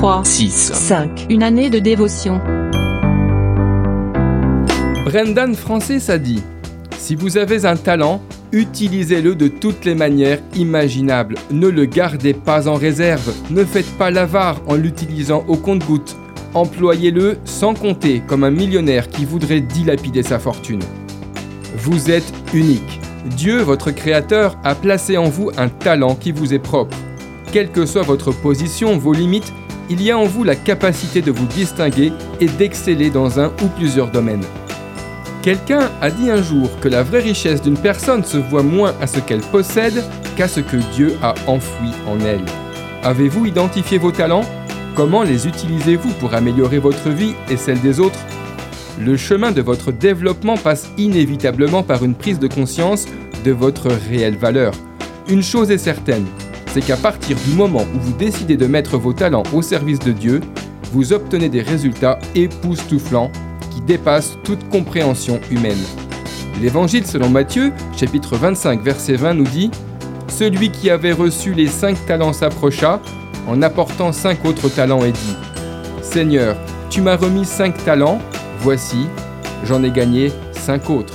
3, 6, 5. Une année de dévotion. Brendan Francis a dit Si vous avez un talent, utilisez-le de toutes les manières imaginables. Ne le gardez pas en réserve. Ne faites pas l'avare en l'utilisant au compte-gouttes. Employez-le sans compter, comme un millionnaire qui voudrait dilapider sa fortune. Vous êtes unique. Dieu, votre Créateur, a placé en vous un talent qui vous est propre. Quelle que soit votre position, vos limites, il y a en vous la capacité de vous distinguer et d'exceller dans un ou plusieurs domaines. Quelqu'un a dit un jour que la vraie richesse d'une personne se voit moins à ce qu'elle possède qu'à ce que Dieu a enfoui en elle. Avez-vous identifié vos talents? Comment les utilisez-vous pour améliorer votre vie et celle des autres? Le chemin de votre développement passe inévitablement par une prise de conscience de votre réelle valeur. Une chose est certaine, c'est qu'à partir du moment où vous décidez de mettre vos talents au service de Dieu, vous obtenez des résultats époustouflants qui dépassent toute compréhension humaine. L'évangile selon Matthieu, chapitre 25, verset 20 nous dit Celui qui avait reçu les cinq talents s'approcha, en apportant cinq autres talents et dit Seigneur, tu m'as remis cinq talents, voici, j'en ai gagné cinq autres.